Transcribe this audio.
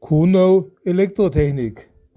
Kuno Elektrotechnik.